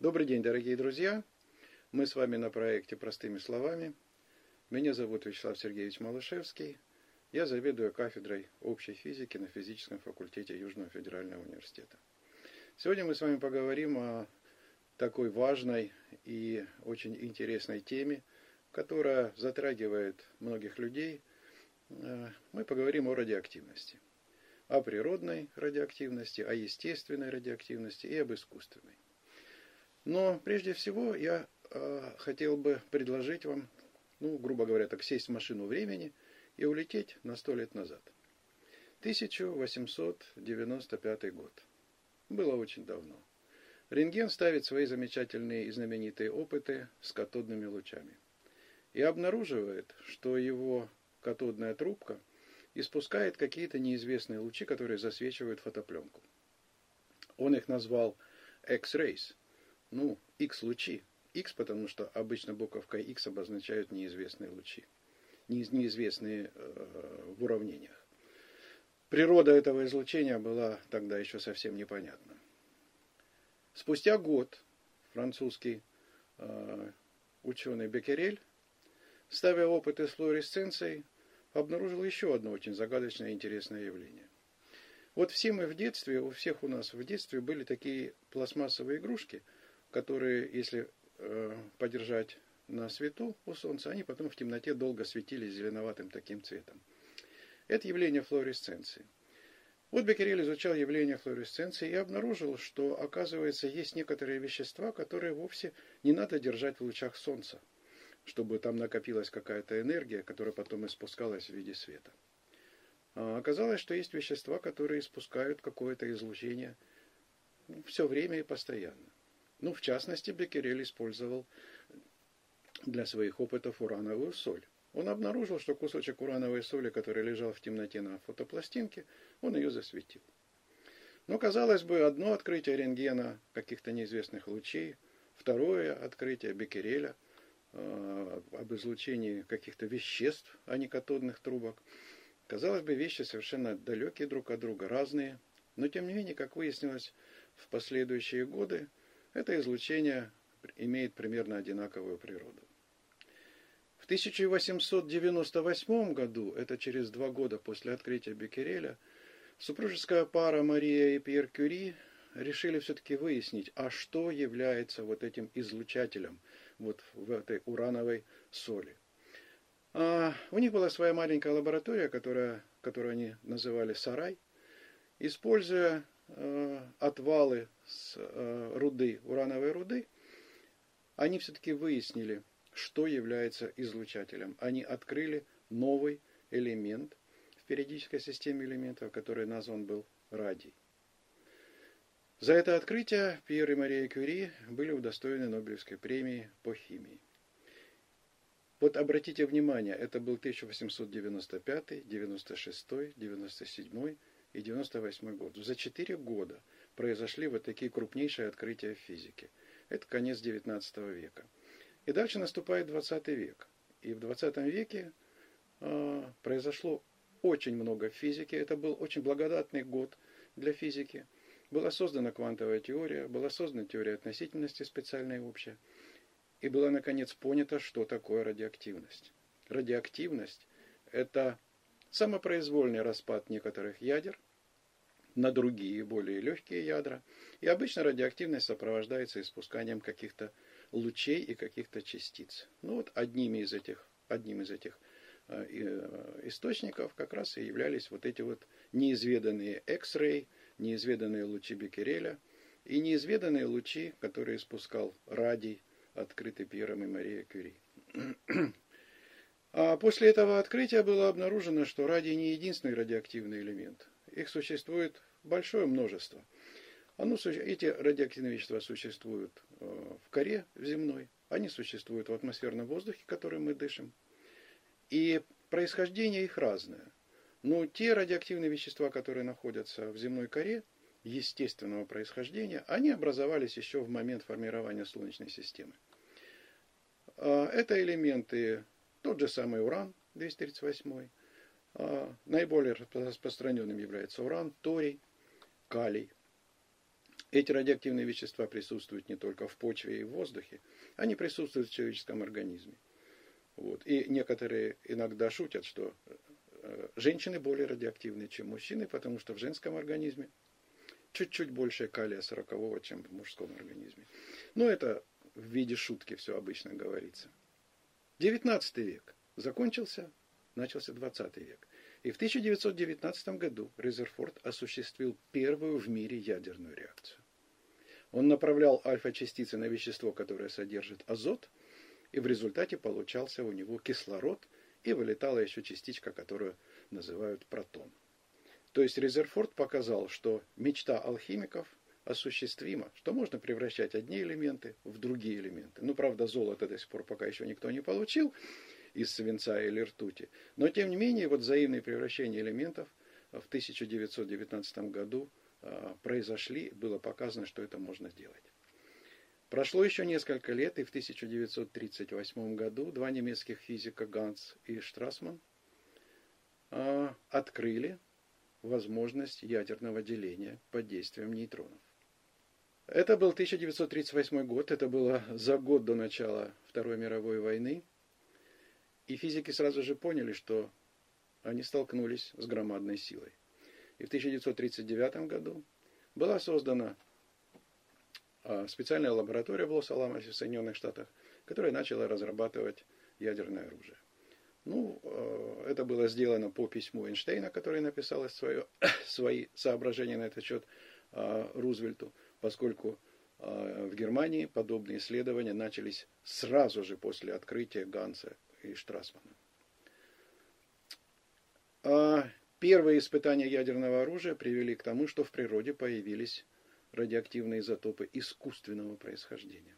Добрый день, дорогие друзья! Мы с вами на проекте «Простыми словами». Меня зовут Вячеслав Сергеевич Малышевский. Я заведую кафедрой общей физики на физическом факультете Южного федерального университета. Сегодня мы с вами поговорим о такой важной и очень интересной теме, которая затрагивает многих людей. Э, мы поговорим о радиоактивности. О природной радиоактивности, о естественной радиоактивности и об искусственной. Но прежде всего я э, хотел бы предложить вам, ну, грубо говоря, так сесть в машину времени и улететь на сто лет назад. 1895 год. Было очень давно. Рентген ставит свои замечательные и знаменитые опыты с катодными лучами. И обнаруживает, что его катодная трубка испускает какие-то неизвестные лучи, которые засвечивают фотопленку. Он их назвал X-rays – ну, X лучи. X, потому что обычно буковкой X обозначают неизвестные лучи. Неизвестные э, в уравнениях. Природа этого излучения была тогда еще совсем непонятна. Спустя год французский э, ученый Беккерель, ставя опыты с флуоресценцией, обнаружил еще одно очень загадочное и интересное явление. Вот все мы в детстве, у всех у нас в детстве были такие пластмассовые игрушки – которые, если э, подержать на свету у Солнца, они потом в темноте долго светились зеленоватым таким цветом. Это явление флуоресценции. Вот Беккерель изучал явление флуоресценции и обнаружил, что, оказывается, есть некоторые вещества, которые вовсе не надо держать в лучах Солнца, чтобы там накопилась какая-то энергия, которая потом испускалась в виде света. А оказалось, что есть вещества, которые испускают какое-то излучение все время и постоянно. Ну, в частности, Беккерель использовал для своих опытов урановую соль. Он обнаружил, что кусочек урановой соли, который лежал в темноте на фотопластинке, он ее засветил. Но, казалось бы, одно открытие рентгена каких-то неизвестных лучей, второе открытие Беккереля э, об излучении каких-то веществ, а не катодных трубок. Казалось бы, вещи совершенно далекие друг от друга, разные. Но, тем не менее, как выяснилось в последующие годы, это излучение имеет примерно одинаковую природу. В 1898 году, это через два года после открытия Беккереля, супружеская пара Мария и Пьер Кюри решили все-таки выяснить, а что является вот этим излучателем вот в этой урановой соли. А у них была своя маленькая лаборатория, которая, которую они называли «Сарай». Используя Э, отвалы с э, руды, урановой руды, они все-таки выяснили, что является излучателем. Они открыли новый элемент в периодической системе элементов, который назван был радий. За это открытие Пьер и Мария Кюри были удостоены Нобелевской премии по химии. Вот обратите внимание, это был 1895, 96, 97 и 98 год. За четыре года произошли вот такие крупнейшие открытия в физике. Это конец 19 века. И дальше наступает 20 век. И в 20 веке э, произошло очень много физики. Это был очень благодатный год для физики. Была создана квантовая теория, была создана теория относительности специальная и общая. И была, наконец, понято, что такое радиоактивность. Радиоактивность – это самопроизвольный распад некоторых ядер на другие, более легкие ядра. И обычно радиоактивность сопровождается испусканием каких-то лучей и каких-то частиц. Ну вот одними из этих, одним из этих э, э, источников как раз и являлись вот эти вот неизведанные X-ray, неизведанные лучи Беккереля и неизведанные лучи, которые испускал радий, открытый Пьером и Марией Кюри. А после этого открытия было обнаружено, что радий не единственный радиоактивный элемент. Их существует большое множество. Оно, эти радиоактивные вещества существуют э, в коре земной, они существуют в атмосферном воздухе, который мы дышим. И происхождение их разное. Но те радиоактивные вещества, которые находятся в земной коре, естественного происхождения, они образовались еще в момент формирования Солнечной системы. А, это элементы тот же самый уран, 238. Наиболее распространенным является уран, торий, калий. Эти радиоактивные вещества присутствуют не только в почве и в воздухе, они присутствуют в человеческом организме. Вот. И некоторые иногда шутят, что э, женщины более радиоактивны, чем мужчины, потому что в женском организме чуть-чуть больше калия 40 чем в мужском организме. Но это в виде шутки все обычно говорится. 19 век закончился, начался 20 век. И в 1919 году Резерфорд осуществил первую в мире ядерную реакцию. Он направлял альфа-частицы на вещество, которое содержит азот, и в результате получался у него кислород, и вылетала еще частичка, которую называют протон. То есть Резерфорд показал, что мечта алхимиков осуществима, что можно превращать одни элементы в другие элементы. Ну, правда, золото до сих пор пока еще никто не получил из свинца или ртути. Но, тем не менее, вот взаимные превращения элементов в 1919 году а, произошли, было показано, что это можно сделать. Прошло еще несколько лет, и в 1938 году два немецких физика Ганс и Штрасман а, открыли возможность ядерного деления под действием нейтронов. Это был 1938 год, это было за год до начала Второй мировой войны. И физики сразу же поняли, что они столкнулись с громадной силой. И в 1939 году была создана а, специальная лаборатория в Лос-Аламосе в Соединенных Штатах, которая начала разрабатывать ядерное оружие. Ну, а, это было сделано по письму Эйнштейна, который написал свое, свои соображения на этот счет а, Рузвельту, поскольку в Германии подобные исследования начались сразу же после открытия Ганса и Штрасмана. Первые испытания ядерного оружия привели к тому, что в природе появились радиоактивные изотопы искусственного происхождения.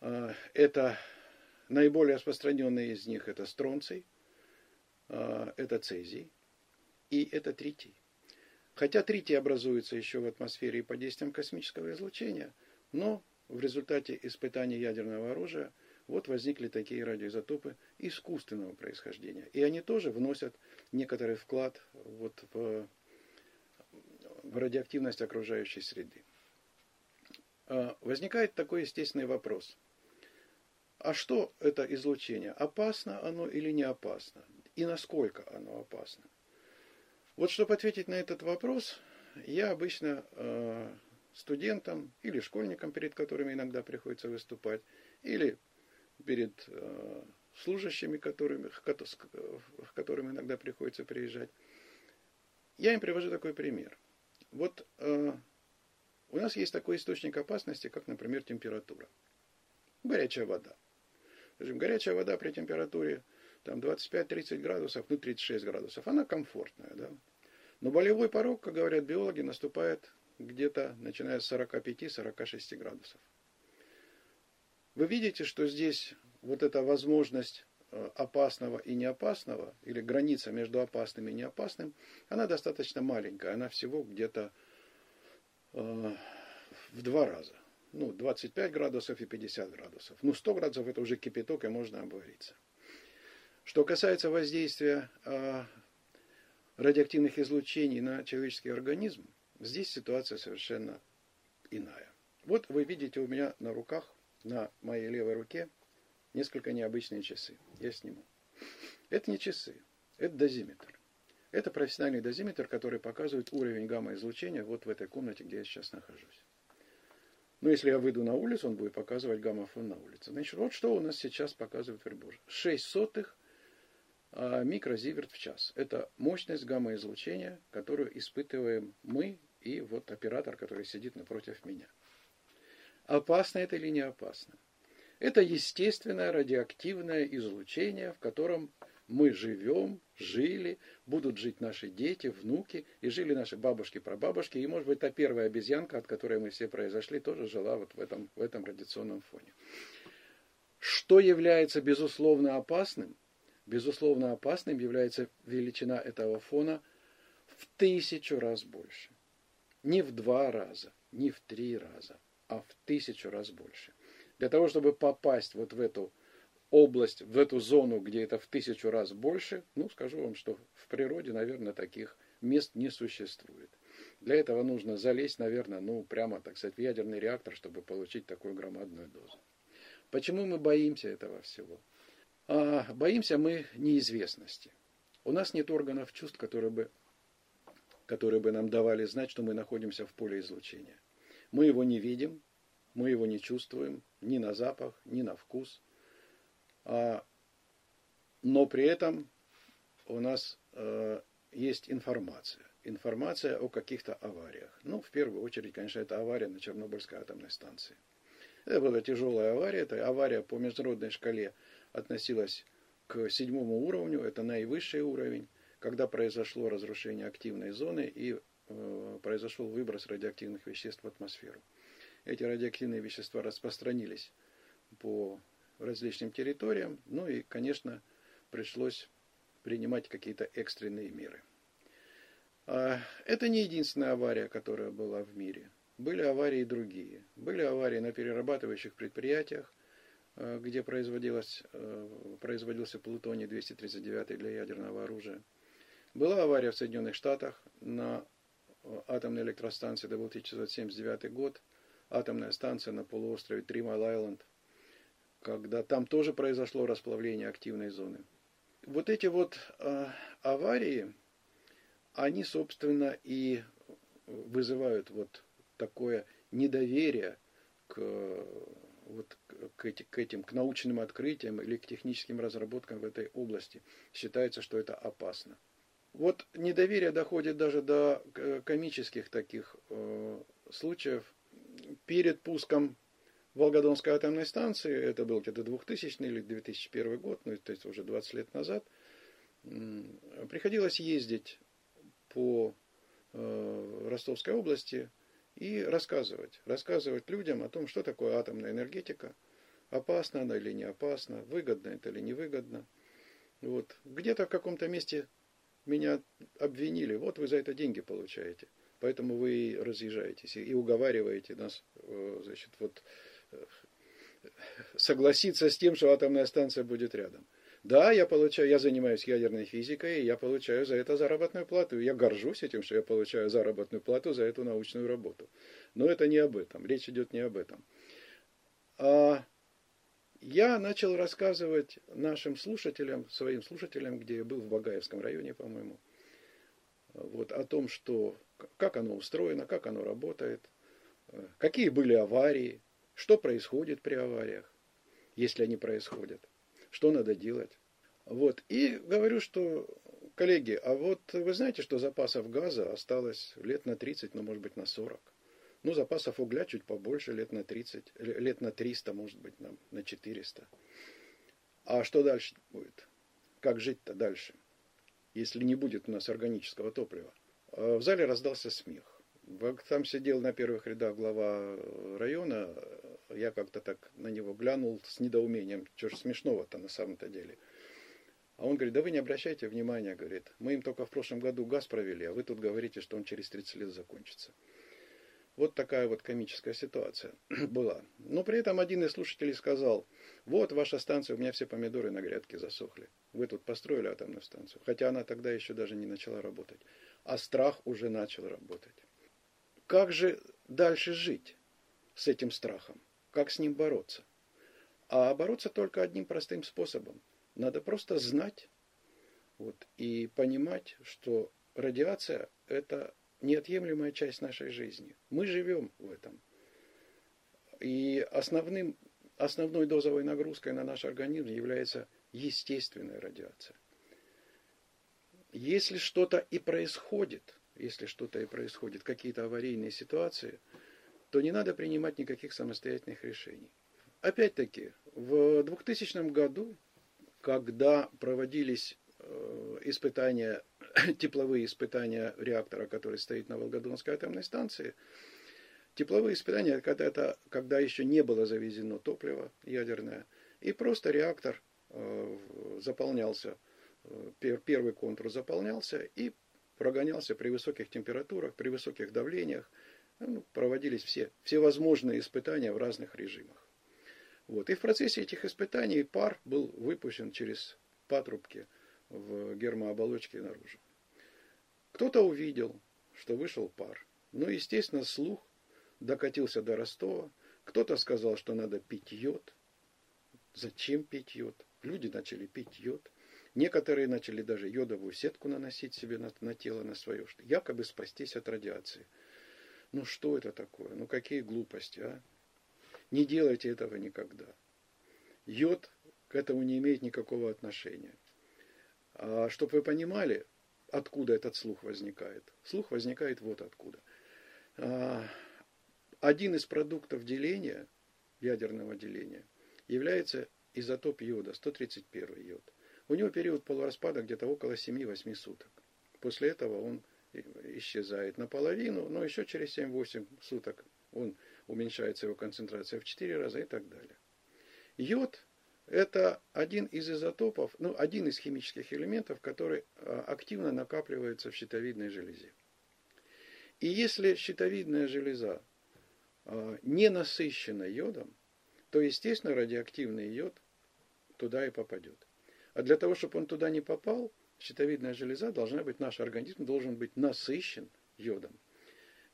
А, это наиболее распространенные из них это стронций, а, это цезий и это тритий. Хотя тритий образуется еще в атмосфере и под действием космического излучения, но в результате испытания ядерного оружия вот возникли такие радиоизотопы искусственного происхождения. И они тоже вносят некоторый вклад вот в, в радиоактивность окружающей среды. А, возникает такой естественный вопрос. А что это излучение? Опасно оно или не опасно? И насколько оно опасно? Вот чтобы ответить на этот вопрос, я обычно э, студентам или школьникам, перед которыми иногда приходится выступать, или перед э, служащими, которыми, к которым иногда приходится приезжать. Я им привожу такой пример. Вот э, у нас есть такой источник опасности, как, например, температура. Горячая вода. Скажем, горячая вода при температуре там, 25-30 градусов, ну 36 градусов, она комфортная. Да? Но болевой порог, как говорят биологи, наступает где-то начиная с 45-46 градусов. Вы видите, что здесь вот эта возможность э, опасного и неопасного, или граница между опасным и неопасным, она достаточно маленькая. Она всего где-то э, в два раза. Ну, 25 градусов и 50 градусов. Ну, 100 градусов это уже кипяток, и можно обвариться. Что касается воздействия э, радиоактивных излучений на человеческий организм, здесь ситуация совершенно иная. Вот вы видите у меня на руках на моей левой руке несколько необычные часы. Я сниму. Это не часы, это дозиметр. Это профессиональный дозиметр, который показывает уровень гамма-излучения вот в этой комнате, где я сейчас нахожусь. Но если я выйду на улицу, он будет показывать гамма-фон на улице. Значит, вот что у нас сейчас показывает прибор. 6 сотых а, микрозиверт в час. Это мощность гамма-излучения, которую испытываем мы и вот оператор, который сидит напротив меня. Опасно это или не опасно? Это естественное радиоактивное излучение, в котором мы живем, жили, будут жить наши дети, внуки, и жили наши бабушки, прабабушки, и, может быть, та первая обезьянка, от которой мы все произошли, тоже жила вот в этом, в этом радиационном фоне. Что является безусловно опасным? Безусловно опасным является величина этого фона в тысячу раз больше. Не в два раза, не в три раза, а в тысячу раз больше. Для того, чтобы попасть вот в эту область, в эту зону, где это в тысячу раз больше, ну, скажу вам, что в природе, наверное, таких мест не существует. Для этого нужно залезть, наверное, ну, прямо, так сказать, в ядерный реактор, чтобы получить такую громадную дозу. Почему мы боимся этого всего? А, боимся мы неизвестности. У нас нет органов чувств, которые бы, которые бы нам давали знать, что мы находимся в поле излучения. Мы его не видим, мы его не чувствуем ни на запах, ни на вкус. А, но при этом у нас э, есть информация. Информация о каких-то авариях. Ну, в первую очередь, конечно, это авария на Чернобыльской атомной станции. Это была тяжелая авария. Это авария по международной шкале относилась к седьмому уровню. Это наивысший уровень, когда произошло разрушение активной зоны и произошел выброс радиоактивных веществ в атмосферу. Эти радиоактивные вещества распространились по различным территориям. Ну и, конечно, пришлось принимать какие-то экстренные меры. А, это не единственная авария, которая была в мире. Были аварии другие. Были аварии на перерабатывающих предприятиях, а, где производилось, а, производился плутоний-239 для ядерного оружия. Была авария в Соединенных Штатах на атомной электростанции, это был 1979 год, атомная станция на полуострове Тримайл-Айленд, когда там тоже произошло расплавление активной зоны. Вот эти вот аварии, они, собственно, и вызывают вот такое недоверие к, вот, к, эти, к этим, к научным открытиям или к техническим разработкам в этой области. Считается, что это опасно. Вот недоверие доходит даже до комических таких э, случаев. Перед пуском Волгодонской атомной станции, это был где-то 2000 или 2001 год, ну, то есть уже 20 лет назад, приходилось ездить по э, Ростовской области и рассказывать. Рассказывать людям о том, что такое атомная энергетика, опасна она или не опасна, выгодно это или невыгодно. Вот. Где-то в каком-то месте меня обвинили, вот вы за это деньги получаете, поэтому вы разъезжаетесь и уговариваете нас, э, значит, вот э, согласиться с тем, что атомная станция будет рядом. Да, я получаю, я занимаюсь ядерной физикой, и я получаю за это заработную плату. Я горжусь этим, что я получаю заработную плату за эту научную работу. Но это не об этом. Речь идет не об этом. А я начал рассказывать нашим слушателям, своим слушателям, где я был в Багаевском районе, по-моему, вот о том, что, как оно устроено, как оно работает, какие были аварии, что происходит при авариях, если они происходят что надо делать. Вот. И говорю, что, коллеги, а вот вы знаете, что запасов газа осталось лет на 30, ну, может быть, на 40. Ну, запасов угля чуть побольше, лет на 30, лет на 300, может быть, на, на 400. А что дальше будет? Как жить-то дальше, если не будет у нас органического топлива? А в зале раздался смех. Там сидел на первых рядах глава района, я как-то так на него глянул с недоумением, что ж смешного-то на самом-то деле. А он говорит, да вы не обращайте внимания, говорит, мы им только в прошлом году газ провели, а вы тут говорите, что он через 30 лет закончится. Вот такая вот комическая ситуация была. Но при этом один из слушателей сказал, вот ваша станция, у меня все помидоры на грядке засохли. Вы тут построили атомную станцию. Хотя она тогда еще даже не начала работать. А страх уже начал работать. Как же дальше жить с этим страхом? Как с ним бороться? А бороться только одним простым способом. Надо просто знать вот, и понимать, что радиация – это неотъемлемая часть нашей жизни. Мы живем в этом. И основным, основной дозовой нагрузкой на наш организм является естественная радиация. Если что-то и происходит, если что-то и происходит, какие-то аварийные ситуации, то не надо принимать никаких самостоятельных решений. Опять-таки, в 2000 году, когда проводились э, испытания, тепловые испытания реактора, который стоит на Волгодонской атомной станции, тепловые испытания, когда, это, когда еще не было завезено топливо ядерное, и просто реактор э, заполнялся, э, первый контур заполнялся, и прогонялся при высоких температурах, при высоких давлениях. Ну, проводились все, все возможные испытания в разных режимах. Вот. И в процессе этих испытаний пар был выпущен через патрубки в гермооболочке наружу. Кто-то увидел, что вышел пар. Ну, естественно, слух докатился до Ростова. Кто-то сказал, что надо пить йод. Зачем пить йод? Люди начали пить йод. Некоторые начали даже йодовую сетку наносить себе на, на тело, на свое, что якобы спастись от радиации. Ну что это такое? Ну какие глупости, а? Не делайте этого никогда. Йод к этому не имеет никакого отношения. А чтобы вы понимали, откуда этот слух возникает. Слух возникает вот откуда. А, один из продуктов деления, ядерного деления, является изотоп йода, 131 йод. У него период полураспада где-то около 7-8 суток. После этого он исчезает наполовину, но еще через 7-8 суток он уменьшается его концентрация в 4 раза и так далее. Йод – это один из изотопов, ну, один из химических элементов, который а, активно накапливается в щитовидной железе. И если щитовидная железа а, не насыщена йодом, то, естественно, радиоактивный йод туда и попадет. А для того, чтобы он туда не попал, щитовидная железа должна быть, наш организм должен быть насыщен йодом.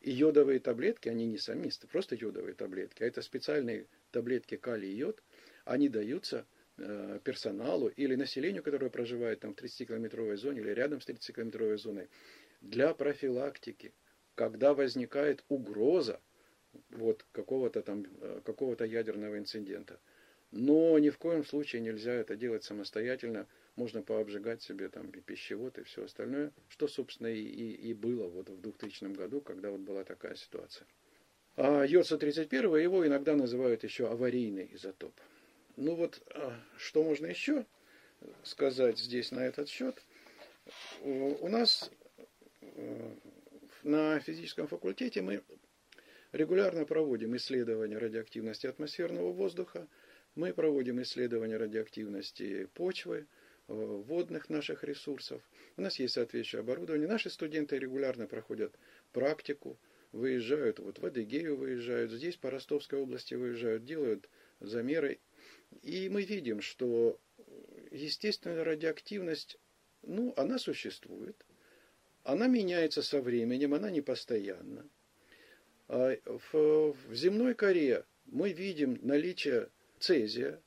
И йодовые таблетки, они не сами, просто йодовые таблетки, а это специальные таблетки калий-йод, они даются э, персоналу или населению, которое проживает там в 30-километровой зоне или рядом с 30-километровой зоной, для профилактики, когда возникает угроза вот какого-то там, э, какого-то ядерного инцидента. Но ни в коем случае нельзя это делать самостоятельно. Можно пообжигать себе там и пищевод, и все остальное, что, собственно, и, и, и было вот в 2000 году, когда вот была такая ситуация. А йод-131 его иногда называют еще аварийный изотоп. Ну вот, а, что можно еще сказать здесь на этот счет? У нас э, на физическом факультете мы регулярно проводим исследования радиоактивности атмосферного воздуха, мы проводим исследования радиоактивности почвы, водных наших ресурсов. У нас есть соответствующее оборудование. Наши студенты регулярно проходят практику, выезжают, вот в Адыгею выезжают, здесь по Ростовской области выезжают, делают замеры. И мы видим, что естественная радиоактивность, ну, она существует, она меняется со временем, она не постоянна. А в земной коре мы видим наличие цезия.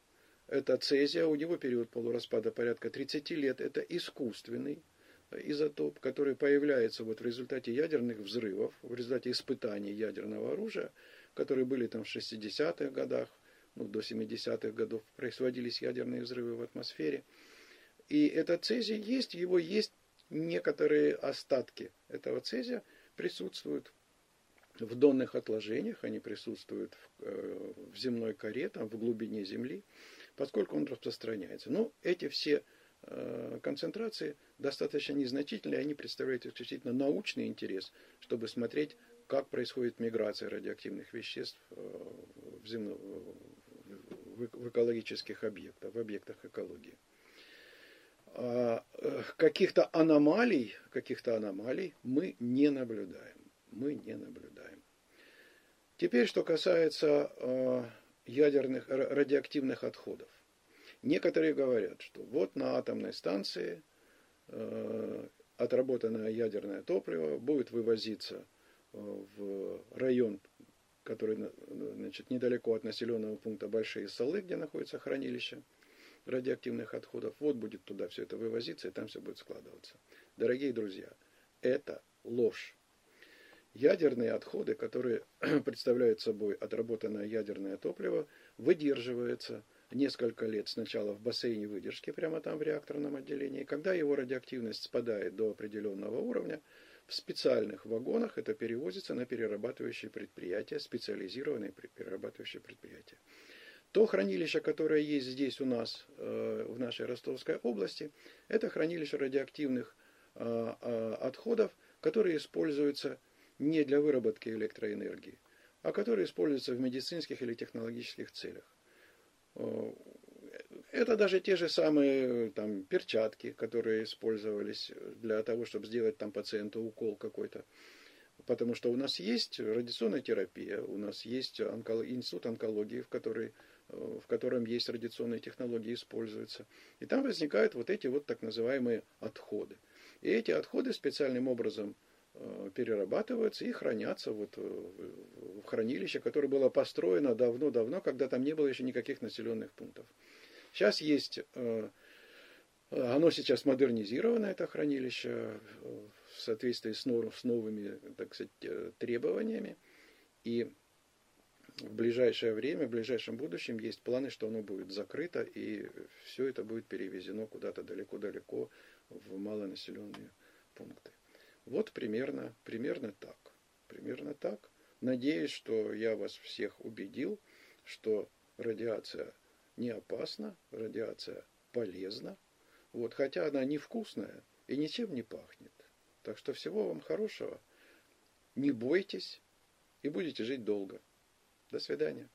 Это цезия, у него период полураспада порядка 30 лет. Это искусственный изотоп, который появляется вот в результате ядерных взрывов, в результате испытаний ядерного оружия, которые были там в 60-х годах, ну, до 70-х годов производились ядерные взрывы в атмосфере. И этот цезий есть, его есть некоторые остатки этого цезия присутствуют в донных отложениях, они присутствуют в, э, в земной коре, там, в глубине Земли, поскольку он распространяется. Но эти все э, концентрации достаточно незначительные, они представляют исключительно научный интерес, чтобы смотреть, как происходит миграция радиоактивных веществ э, в, земно, в, экологических объектах, в объектах экологии. А, каких-то аномалий, каких-то аномалий мы не наблюдаем мы не наблюдаем. Теперь, что касается э, ядерных радиоактивных отходов. Некоторые говорят, что вот на атомной станции э, отработанное ядерное топливо будет вывозиться э, в район, который значит, недалеко от населенного пункта Большие Салы, где находится хранилище радиоактивных отходов. Вот будет туда все это вывозиться, и там все будет складываться. Дорогие друзья, это ложь. Ядерные отходы, которые представляют собой отработанное ядерное топливо, выдерживаются несколько лет сначала в бассейне выдержки, прямо там в реакторном отделении. Когда его радиоактивность спадает до определенного уровня, в специальных вагонах это перевозится на перерабатывающие предприятия, специализированные перерабатывающие предприятия. То хранилище, которое есть здесь у нас, э, в нашей Ростовской области, это хранилище радиоактивных э, э, отходов, которые используются не для выработки электроэнергии, а которые используются в медицинских или технологических целях. Это даже те же самые там, перчатки, которые использовались для того, чтобы сделать там пациенту укол какой-то. Потому что у нас есть радиационная терапия, у нас есть онкол... институт онкологии, в, который, в котором есть радиационные технологии, используются. И там возникают вот эти вот так называемые отходы. И эти отходы специальным образом э, перерабатываются и хранятся вот в хранилище, которое было построено давно-давно, когда там не было еще никаких населенных пунктов. Сейчас есть, оно сейчас модернизировано, это хранилище, в соответствии с, новыми, так сказать, требованиями. И в ближайшее время, в ближайшем будущем есть планы, что оно будет закрыто, и все это будет перевезено куда-то далеко-далеко в малонаселенные пункты. Вот примерно, примерно так. Примерно так. Надеюсь, что я вас всех убедил, что радиация не опасна, радиация полезна. Вот, хотя она невкусная и ничем не пахнет. Так что всего вам хорошего. Не бойтесь и будете жить долго. До свидания.